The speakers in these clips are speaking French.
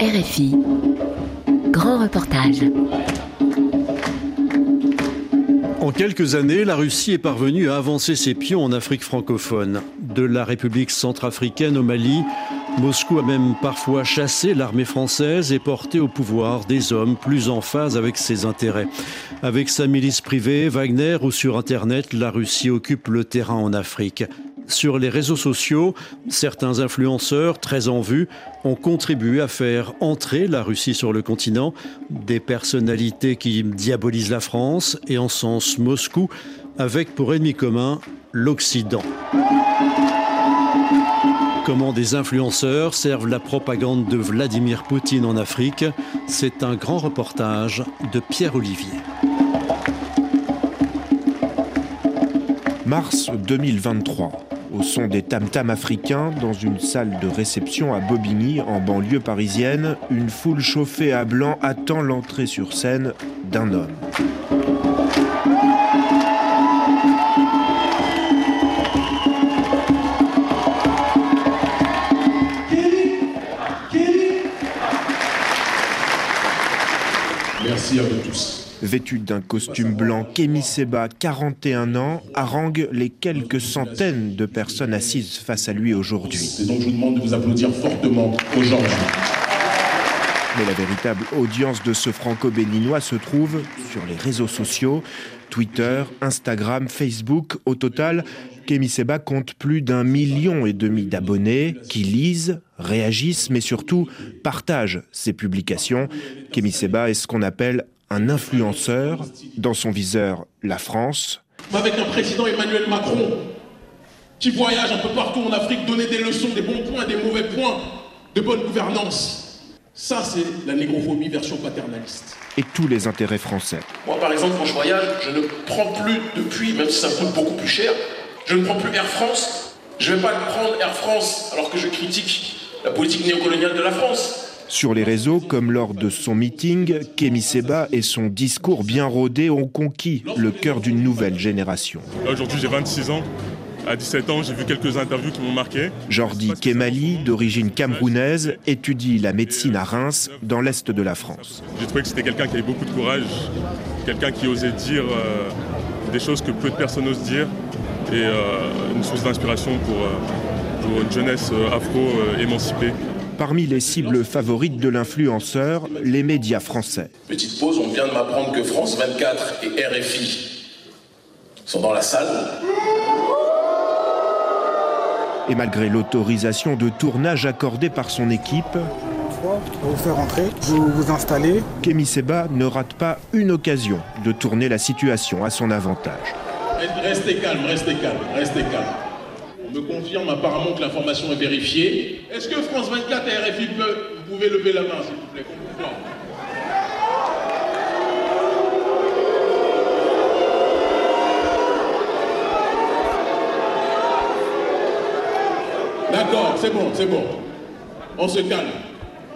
RFI. Grand reportage. En quelques années, la Russie est parvenue à avancer ses pions en Afrique francophone. De la République centrafricaine au Mali, Moscou a même parfois chassé l'armée française et porté au pouvoir des hommes plus en phase avec ses intérêts. Avec sa milice privée, Wagner ou sur Internet, la Russie occupe le terrain en Afrique. Sur les réseaux sociaux, certains influenceurs très en vue ont contribué à faire entrer la Russie sur le continent, des personnalités qui diabolisent la France et encensent Moscou, avec pour ennemi commun l'Occident. Comment des influenceurs servent la propagande de Vladimir Poutine en Afrique C'est un grand reportage de Pierre Olivier. Mars 2023 au son des tam-tams africains dans une salle de réception à Bobigny, en banlieue parisienne. Une foule chauffée à blanc attend l'entrée sur scène d'un homme. Merci à vous tous. Vêtu d'un costume blanc, Kémy Seba, 41 ans, harangue les quelques centaines de personnes assises face à lui aujourd'hui. Donc je vous demande de vous applaudir fortement aujourd'hui. Mais la véritable audience de ce franco-béninois se trouve sur les réseaux sociaux, Twitter, Instagram, Facebook. Au total, Kémy Seba compte plus d'un million et demi d'abonnés qui lisent, réagissent, mais surtout partagent ses publications. Kémy Seba est ce qu'on appelle un influenceur, dans son viseur la France. Avec un président Emmanuel Macron qui voyage un peu partout en Afrique, donner des leçons, des bons points, des mauvais points, de bonne gouvernance. Ça, c'est la négrophobie version paternaliste. Et tous les intérêts français. Moi, par exemple, quand je voyage, je ne prends plus depuis, même si ça coûte beaucoup plus cher, je ne prends plus Air France. Je ne vais pas prendre Air France alors que je critique la politique néocoloniale de la France. Sur les réseaux, comme lors de son meeting, Kémy Seba et son discours bien rodé ont conquis le cœur d'une nouvelle génération. Aujourd'hui, j'ai 26 ans. À 17 ans, j'ai vu quelques interviews qui m'ont marqué. Jordi Kemali, d'origine camerounaise, étudie la médecine à Reims, dans l'est de la France. J'ai trouvé que c'était quelqu'un qui avait beaucoup de courage, quelqu'un qui osait dire euh, des choses que peu de personnes osent dire, et euh, une source d'inspiration pour, euh, pour, une jeunesse afro-émancipée. Parmi les cibles favorites de l'influenceur, les médias français. Petite pause, on vient de m'apprendre que France 24 et RFI sont dans la salle. Et malgré l'autorisation de tournage accordée par son équipe, vous faire rentrer, vous vous installez. Kémy Seba ne rate pas une occasion de tourner la situation à son avantage. Restez calme, restez calme, restez calme me confirme apparemment que l'information est vérifiée. Est-ce que France 24 et RFI peuvent, vous pouvez lever la main, s'il vous plaît, D'accord, c'est bon, c'est bon. On se calme.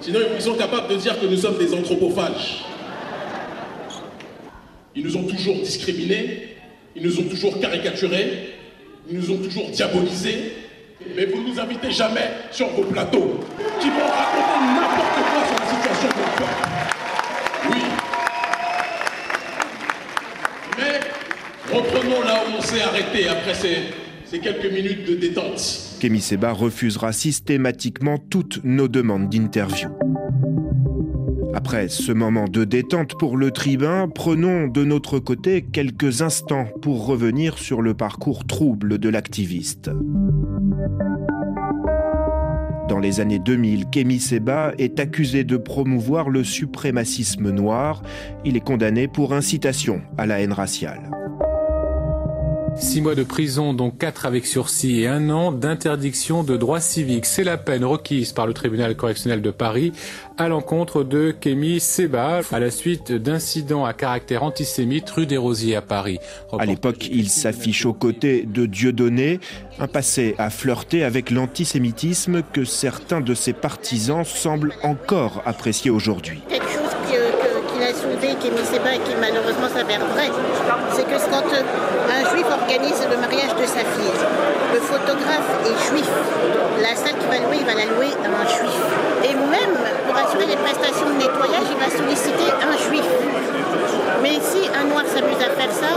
Sinon, ils sont capables de dire que nous sommes des anthropophages. Ils nous ont toujours discriminés, ils nous ont toujours caricaturés, ils nous ont toujours diabolisés, mais vous ne nous invitez jamais sur vos plateaux, qui vont raconter n'importe quoi sur la situation de peuple. Oui. Mais reprenons là où on s'est arrêté après ces, ces, quelques minutes de détente. Kémy Seba refusera systématiquement toutes nos demandes d'interview. Après ce moment de détente pour le tribun, prenons de notre côté quelques instants pour revenir sur le parcours trouble de l'activiste. Dans les années 2000, Kémy Seba est accusé de promouvoir le suprémacisme noir. Il est condamné pour incitation à la haine raciale. Six mois de prison, dont quatre avec sursis et un an d'interdiction de droits civiques. C'est la peine requise par le tribunal correctionnel de Paris à l'encontre de Kémy Seba à la suite d'incidents à caractère antisémite rue des Rosiers à Paris. À l'époque, il s'affiche aux côtés de Dieudonné, un passé à flirter avec l'antisémitisme que certains de ses partisans semblent encore apprécier aujourd'hui. Quelque chose qu'il a soulevé Kémy Seba et qui malheureusement s'avère vrai, c'est que quand juif organise le mariage de sa fille, le photographe est juif. La salle qu'il va louer, il va la louer à un juif. Et même pour assurer les prestations de nettoyage, il va solliciter un juif. Mais si un noir s'amuse à faire ça,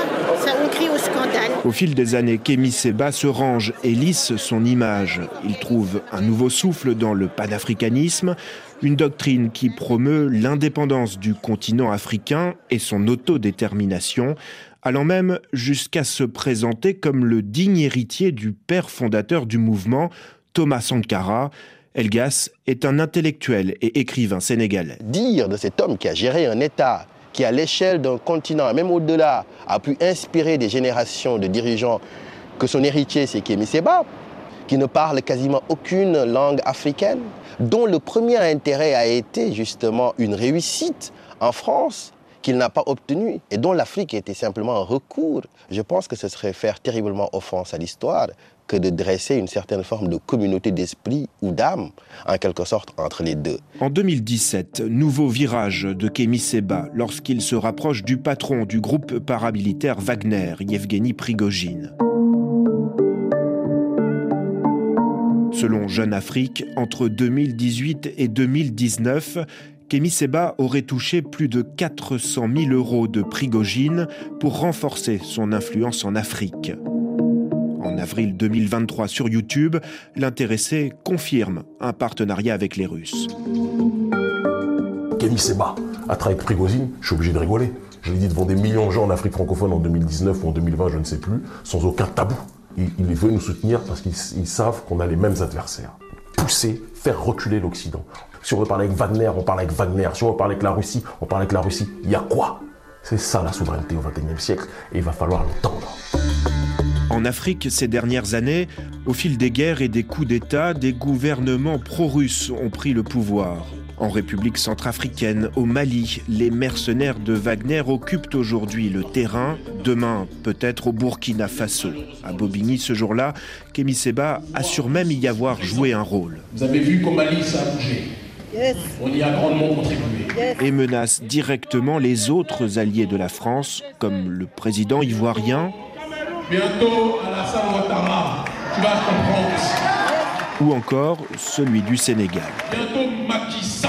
ça on crie au scandale. Au fil des années, Kémy Seba se range et lisse son image. Il trouve un nouveau souffle dans le panafricanisme, une doctrine qui promeut l'indépendance du continent africain et son autodétermination, allant même jusqu'à se présenter comme le digne héritier du père fondateur du mouvement, Thomas Sankara. Elgas est un intellectuel et écrivain sénégalais. Dire de cet homme qui a géré un État qui, à l'échelle d'un continent, même au-delà, a pu inspirer des générations de dirigeants que son héritier, c'est Kémy Seba, qui ne parle quasiment aucune langue africaine, dont le premier intérêt a été justement une réussite en France qu'il n'a pas obtenue et dont l'Afrique était simplement un recours. Je pense que ce serait faire terriblement offense à l'histoire que de dresser une certaine forme de communauté d'esprit ou d'âme, en quelque sorte, entre les deux. En 2017, nouveau virage de Kémy Seba lorsqu'il se rapproche du patron du groupe paramilitaire Wagner, Yevgeny Prigogine. Selon Jeune Afrique, entre 2018 et 2019, Kémy Seba aurait touché plus de 400 000 euros de Prigogine pour renforcer son influence en Afrique avril 2023 sur YouTube, l'intéressé confirme un partenariat avec les Russes. Kémy Seba a travaillé avec Prigozhin, je suis obligé de rigoler. Je l'ai dit devant des millions de gens en Afrique francophone en 2019 ou en 2020, je ne sais plus, sans aucun tabou. Il, il veut nous soutenir parce qu'ils savent qu'on a les mêmes adversaires. Pousser, faire reculer l'Occident. Si on veut parler avec Wagner, on parle avec Wagner. Si on veut parler avec la Russie, on parle avec la Russie. Il y a quoi? C'est ça la souveraineté au XXIe siècle et il va falloir l'entendre. En Afrique, ces dernières années, au fil des guerres et des coups d'État, des gouvernements pro-russes ont pris le pouvoir. En République centrafricaine, au Mali, les mercenaires de Wagner occupent aujourd'hui le terrain, demain peut-être au Burkina Faso. À Bobigny ce jour-là, Kémy Seba assure même y avoir joué un rôle. Vous avez vu qu'au Mali ça a bougé. On y a grandement contribué. Et menace directement les autres alliés de la France, comme le président ivoirien Bientôt, Alassane Ouattara, tu vas comprendre. Ou encore celui du Sénégal. Bientôt Macky. Si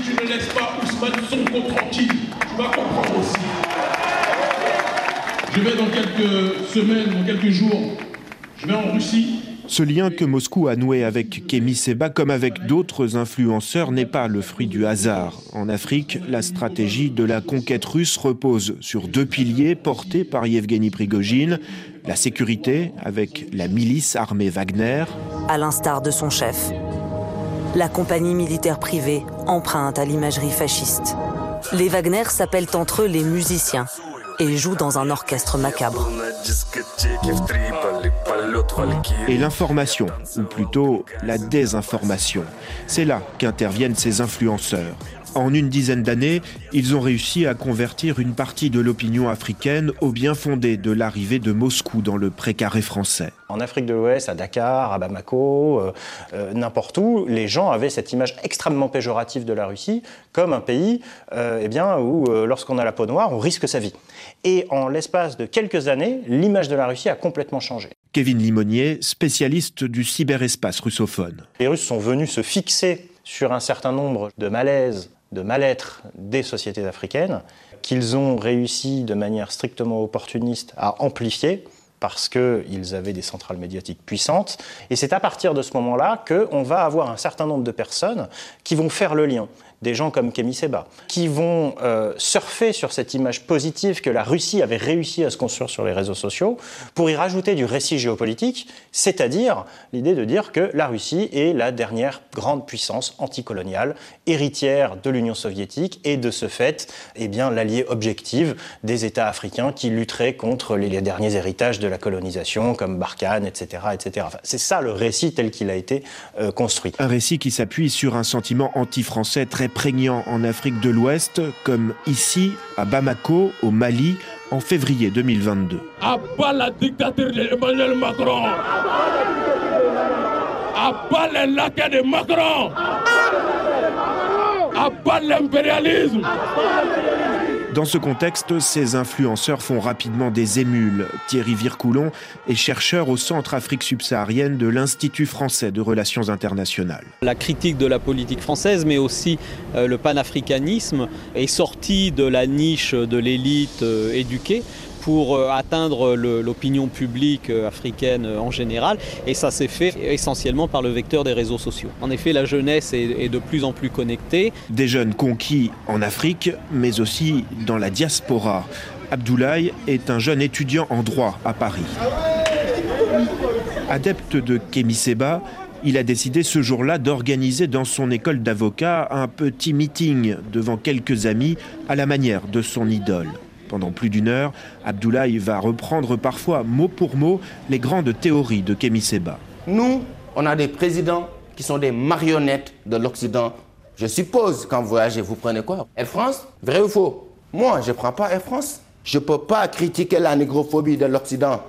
tu ne laisses pas Ousmane Sonko tranquille, tu vas comprendre aussi. Je vais dans quelques semaines, dans quelques jours, je vais en Russie ce lien que Moscou a noué avec Kémy Seba, comme avec d'autres influenceurs, n'est pas le fruit du hasard. En Afrique, la stratégie de la conquête russe repose sur deux piliers portés par Yevgeny Prigogine la sécurité, avec la milice armée Wagner. À l'instar de son chef, la compagnie militaire privée emprunte à l'imagerie fasciste. Les Wagner s'appellent entre eux les musiciens et jouent dans un orchestre macabre. Et l'information, ou plutôt la désinformation, c'est là qu'interviennent ces influenceurs. En une dizaine d'années, ils ont réussi à convertir une partie de l'opinion africaine au bien fondé de l'arrivée de Moscou dans le précaré français. En Afrique de l'Ouest, à Dakar, à Bamako, euh, euh, n'importe où, les gens avaient cette image extrêmement péjorative de la Russie comme un pays euh, eh bien, où, lorsqu'on a la peau noire, on risque sa vie. Et en l'espace de quelques années, l'image de la Russie a complètement changé. Kevin Limonier, spécialiste du cyberespace russophone. Les Russes sont venus se fixer sur un certain nombre de malaises de mal-être des sociétés africaines qu'ils ont réussi de manière strictement opportuniste à amplifier parce qu'ils avaient des centrales médiatiques puissantes. Et c'est à partir de ce moment-là qu'on va avoir un certain nombre de personnes qui vont faire le lien des gens comme Kémy Seba, qui vont euh, surfer sur cette image positive que la Russie avait réussi à se construire sur les réseaux sociaux pour y rajouter du récit géopolitique, c'est-à-dire l'idée de dire que la Russie est la dernière grande puissance anticoloniale, héritière de l'Union soviétique et de ce fait, eh bien, l'allié objectif des États africains qui lutteraient contre les, derniers héritages de la colonisation comme Barkhane, etc. etc. c'est ça le récit tel qu'il a été euh, construit. Un récit qui s'appuie sur un sentiment anti-français très prégnant en Afrique de l'Ouest, comme ici, à Bamako, au Mali, en février 2022. À bas la dictature d'Emmanuel Macron. À bas les laquais de Macron. À pas l'impérialisme dans ce contexte, ces influenceurs font rapidement des émules. Thierry Vircoulon est chercheur au Centre Afrique subsaharienne de l'Institut français de relations internationales. La critique de la politique française, mais aussi euh, le panafricanisme, est sorti de la niche de l'élite euh, éduquée pour euh, atteindre l'opinion publique euh, africaine euh, en général. Et ça s'est fait essentiellement par le vecteur des réseaux sociaux. En effet, la jeunesse est de plus en plus connectée. Des jeunes conquis en Afrique, mais aussi dans la diaspora. Abdoulaye est un jeune étudiant en droit à Paris. Adepte de Kémy Seba, il a décidé ce jour-là d'organiser dans son école d'avocat un petit meeting devant quelques amis à la manière de son idole. Pendant plus d'une heure, Abdoulaye va reprendre parfois mot pour mot les grandes théories de Kémy Seba. Nous, on a des présidents qui sont des marionnettes de l'Occident. Je suppose, quand vous voyagez, vous prenez quoi? Air France? Vrai ou faux? Moi, je ne prends pas Air France. Je ne peux pas critiquer la négrophobie de l'Occident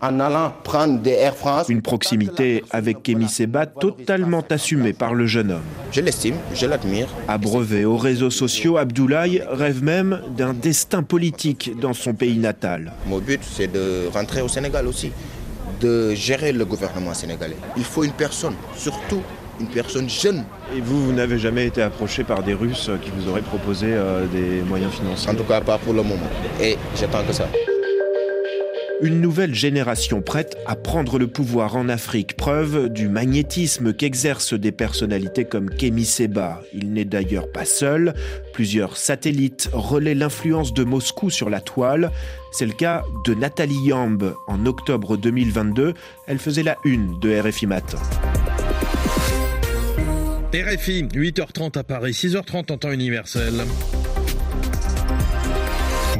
en allant prendre des Air France. Une proximité avec Kémy Seba totalement assumée par le jeune homme. Je l'estime, je l'admire. Abreuvé aux réseaux sociaux, Abdoulaye rêve même d'un destin politique dans son pays natal. Mon but, c'est de rentrer au Sénégal aussi, de gérer le gouvernement sénégalais. Il faut une personne, surtout une personne jeune. Et vous, vous n'avez jamais été approché par des Russes qui vous auraient proposé euh, des moyens financiers? En tout cas, pas pour le moment. Et j'attends que ça une nouvelle génération prête à prendre le pouvoir en Afrique, preuve du magnétisme qu'exercent des personnalités comme Kémy Seba. Il n'est d'ailleurs pas seul. Plusieurs satellites relaient l'influence de Moscou sur la toile. C'est le cas de Nathalie Yamb. En octobre 2022, elle faisait la une de RFI Matin. RFI, 8h30 à Paris, 6h30 en temps universel.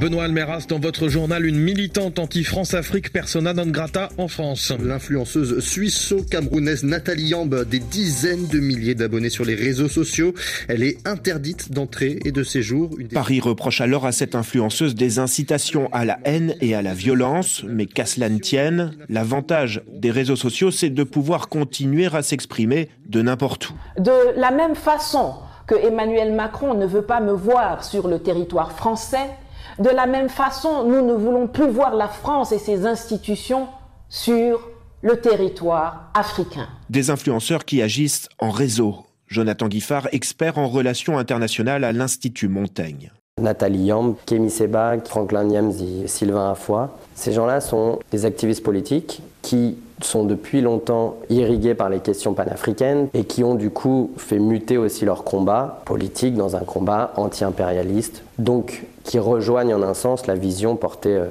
Benoît Almeras, dans votre journal, une militante anti-France-Afrique persona non grata en France. L'influenceuse suisse-camerounaise Nathalie Yamb, des dizaines de milliers d'abonnés sur les réseaux sociaux. Elle est interdite d'entrée et de séjour. Paris reproche alors à cette influenceuse des incitations à la haine et à la violence, mais qu'à cela ne tienne, l'avantage des réseaux sociaux, c'est de pouvoir continuer à s'exprimer de n'importe où. De la même façon que Emmanuel Macron ne veut pas me voir sur le territoire français, de la même façon, nous ne voulons plus voir la France et ses institutions sur le territoire africain. Des influenceurs qui agissent en réseau. Jonathan Guiffard, expert en relations internationales à l'Institut Montaigne. Nathalie Yamb, Kémy Seba, Franklin Niams et Sylvain Affoy. Ces gens-là sont des activistes politiques qui sont depuis longtemps irrigués par les questions panafricaines et qui ont du coup fait muter aussi leur combat politique dans un combat anti-impérialiste, donc qui rejoignent en un sens la vision portée euh,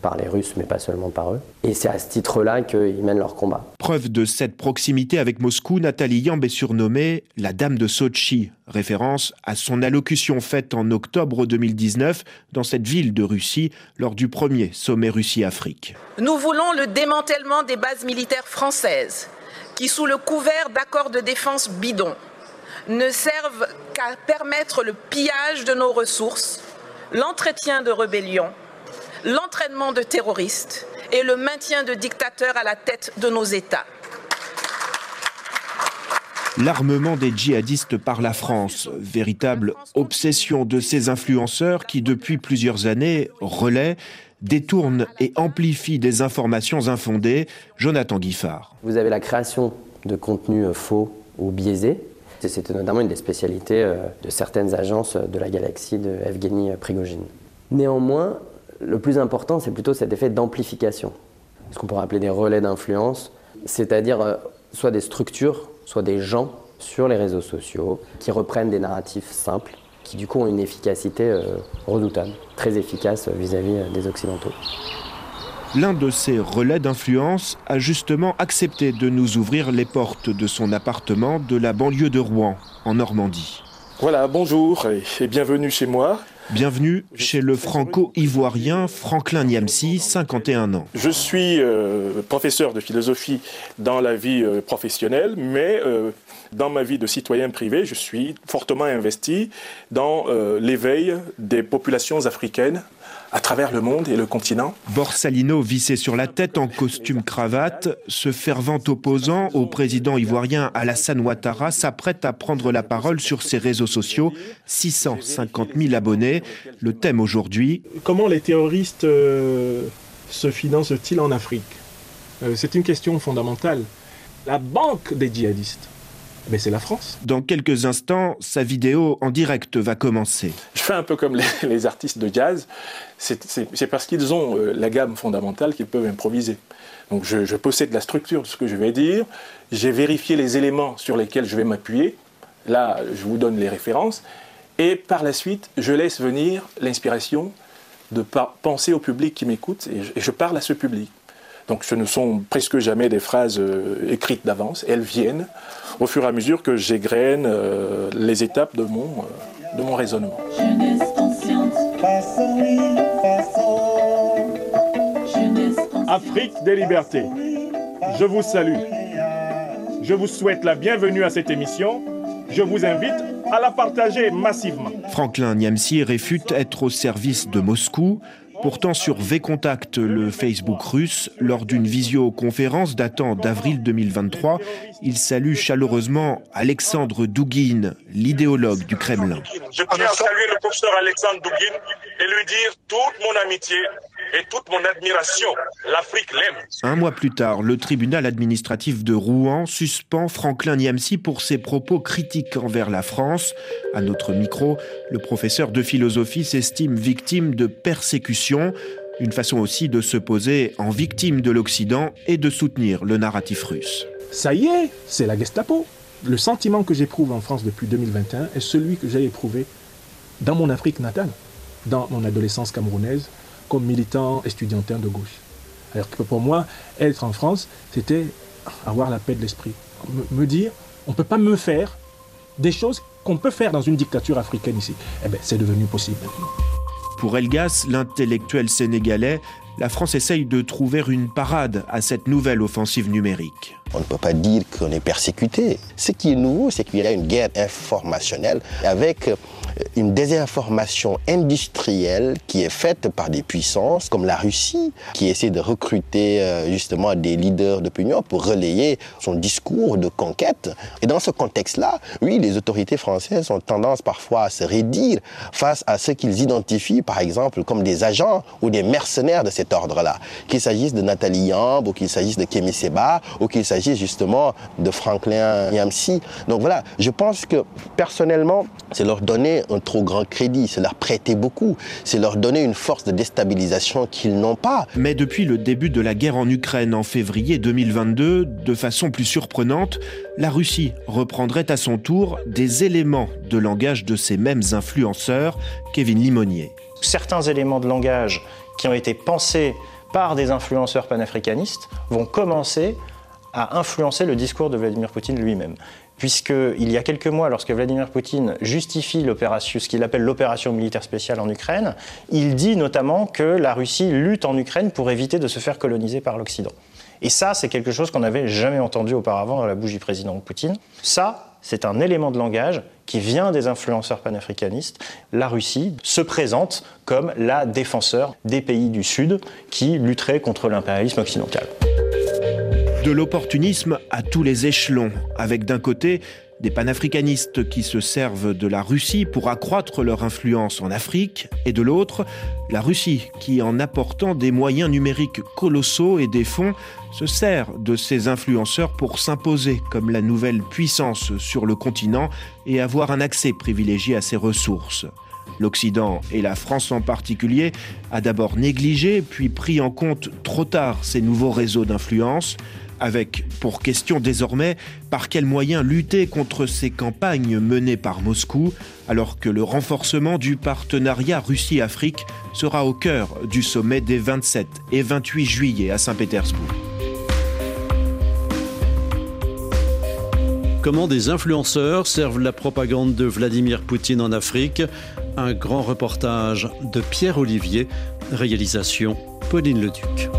par les Russes, mais pas seulement par eux. Et c'est à ce titre-là qu'ils mènent leur combat. Preuve de cette proximité avec Moscou, Nathalie Yamb est surnommée la Dame de Sochi, référence à son allocution faite en octobre 2019 dans cette ville de Russie lors du premier sommet Russie-Afrique. Nous voulons le démantèlement des bases militaires françaises qui, sous le couvert d'accords de défense bidons, ne servent qu'à permettre le pillage de nos ressources l'entretien de rébellions, l'entraînement de terroristes et le maintien de dictateurs à la tête de nos États. L'armement des djihadistes par la France, véritable obsession de ces influenceurs qui, depuis plusieurs années, relaient, détournent et amplifient des informations infondées. Jonathan Guiffard. Vous avez la création de contenus faux ou biaisés, c'était notamment une des spécialités euh, de certaines agences de la galaxie de Evgeny Prigogine. Néanmoins, le plus important, c'est plutôt cet effet d'amplification, ce qu'on pourrait appeler des relais d'influence, c'est-à-dire euh, soit des structures, soit des gens sur les réseaux sociaux qui reprennent des narratifs simples, qui du coup ont une efficacité euh, redoutable, très efficace vis-à-vis des Occidentaux. L'un de ces relais d'influence a justement accepté de nous ouvrir les portes de son appartement de la banlieue de Rouen, en Normandie. Voilà, bonjour et bienvenue chez moi. Bienvenue chez le franco-ivoirien Franklin Niamsi, 51 ans. Je suis euh, professeur de philosophie dans la vie euh, professionnelle, mais euh, dans ma vie de citoyen privé, je suis fortement investi dans l'éveil des populations africaines à travers le monde et le continent. Borsalino vissé sur la tête en costume cravate, ce fervent opposant au président ivoirien Alassane Ouattara s'apprête à prendre la parole sur ses réseaux sociaux. 650 000 abonnés. Le thème aujourd'hui. Comment les terroristes euh, se financent-ils en Afrique? Euh, C'est une question fondamentale. La banque des djihadistes mais c'est la France. Dans quelques instants, sa vidéo en direct va commencer. Je fais un peu comme les, artistes de jazz, c'est parce qu'ils ont euh, la gamme fondamentale qu'ils peuvent improviser. Donc je, je, possède la structure de ce que je vais dire, j'ai vérifié les éléments sur lesquels je vais m'appuyer, là je vous donne les références, et par la suite je laisse venir l'inspiration de penser au public qui m'écoute, et je parle à ce public. Donc ce ne sont presque jamais des phrases euh, écrites d'avance, elles viennent au fur et à mesure que j'égrène euh, les étapes de mon, euh, de mon raisonnement. Afrique des libertés, je vous salue. Je vous souhaite la bienvenue à cette émission. Je vous invite à la partager massivement. Franklin Niamsi réfute être au service de Moscou. Pourtant, sur V-Contact, le Facebook russe, lors d'une visioconférence datant d'avril 2023, il salue chaleureusement Alexandre Douguin, l'idéologue du Kremlin. Je tiens à saluer le professeur Alexandre Douguin et lui dire toute mon amitié et toute mon admiration. L'Afrique l'aime. Un mois plus tard, le tribunal administratif de Rouen suspend Franklin Niamsi pour ses propos critiques envers la France. À notre micro, le professeur de philosophie s'estime victime de persécution, une façon aussi de se poser en victime de l'Occident et de soutenir le narratif russe. Ça y est, c'est la Gestapo. Le sentiment que j'éprouve en France depuis 2021 est celui que j'ai éprouvé dans mon Afrique natale, dans mon adolescence camerounaise, comme militant estudiantin de gauche. Alors que pour moi, être en France, c'était avoir la paix de l'esprit. Me, dire, on ne peut pas me faire des choses qu'on peut faire dans une dictature africaine ici. Eh bien, c'est devenu possible Pour Elgas, l'intellectuel sénégalais, la France essaye de trouver une parade à cette nouvelle offensive numérique. On ne peut pas dire qu'on est persécuté. Ce qui est nouveau, c'est qu'il y a une guerre informationnelle avec une désinformation industrielle qui est faite par des puissances comme la Russie, qui essaie de recruter euh, justement des leaders d'opinion pour relayer son discours de conquête. Et dans ce contexte-là, oui, les autorités françaises ont tendance parfois à se rédire face à ce qu'ils identifient, par exemple, comme des agents ou des mercenaires de cet ordre-là. Qu'il s'agisse de Nathalie Yamb, ou qu'il s'agisse de Kémy Seba, ou qu'il s'agisse justement de Franklin Yamsi. Donc voilà, je pense que personnellement, c'est leur donner un trop grand crédit, c'est leur prêter beaucoup, c'est leur donner une force de déstabilisation qu'ils n'ont pas. Mais depuis le début de la guerre en Ukraine en février 2022, de façon plus surprenante, la Russie reprendrait à son tour des éléments de langage de ces mêmes influenceurs, Kevin Limonier. Certains éléments de langage qui ont été pensés par des influenceurs panafricanistes vont commencer à influencer le discours de Vladimir Poutine lui-même puisqu'il y a quelques mois, lorsque Vladimir Poutine justifie ce qu'il appelle l'opération militaire spéciale en Ukraine, il dit notamment que la Russie lutte en Ukraine pour éviter de se faire coloniser par l'Occident. Et ça, c'est quelque chose qu'on n'avait jamais entendu auparavant dans la bouche du président Poutine. Ça, c'est un élément de langage qui vient des influenceurs panafricanistes. La Russie se présente comme la défenseur des pays du Sud qui lutteraient contre l'impérialisme occidental. De l'opportunisme à tous les échelons, avec d'un côté des panafricanistes qui se servent de la Russie pour accroître leur influence en Afrique, et de l'autre, la Russie qui, en apportant des moyens numériques colossaux et des fonds, se sert de ses influenceurs pour s'imposer comme la nouvelle puissance sur le continent et avoir un accès privilégié à ses ressources. L'Occident, et la France en particulier, a d'abord négligé puis pris en compte trop tard ces nouveaux réseaux d'influence avec pour question désormais par quels moyens lutter contre ces campagnes menées par Moscou, alors que le renforcement du partenariat Russie-Afrique sera au cœur du sommet des 27 et 28 juillet à Saint-Pétersbourg. Comment des influenceurs servent la propagande de Vladimir Poutine en Afrique? Un grand reportage de Pierre Olivier, réalisation Pauline Leduc.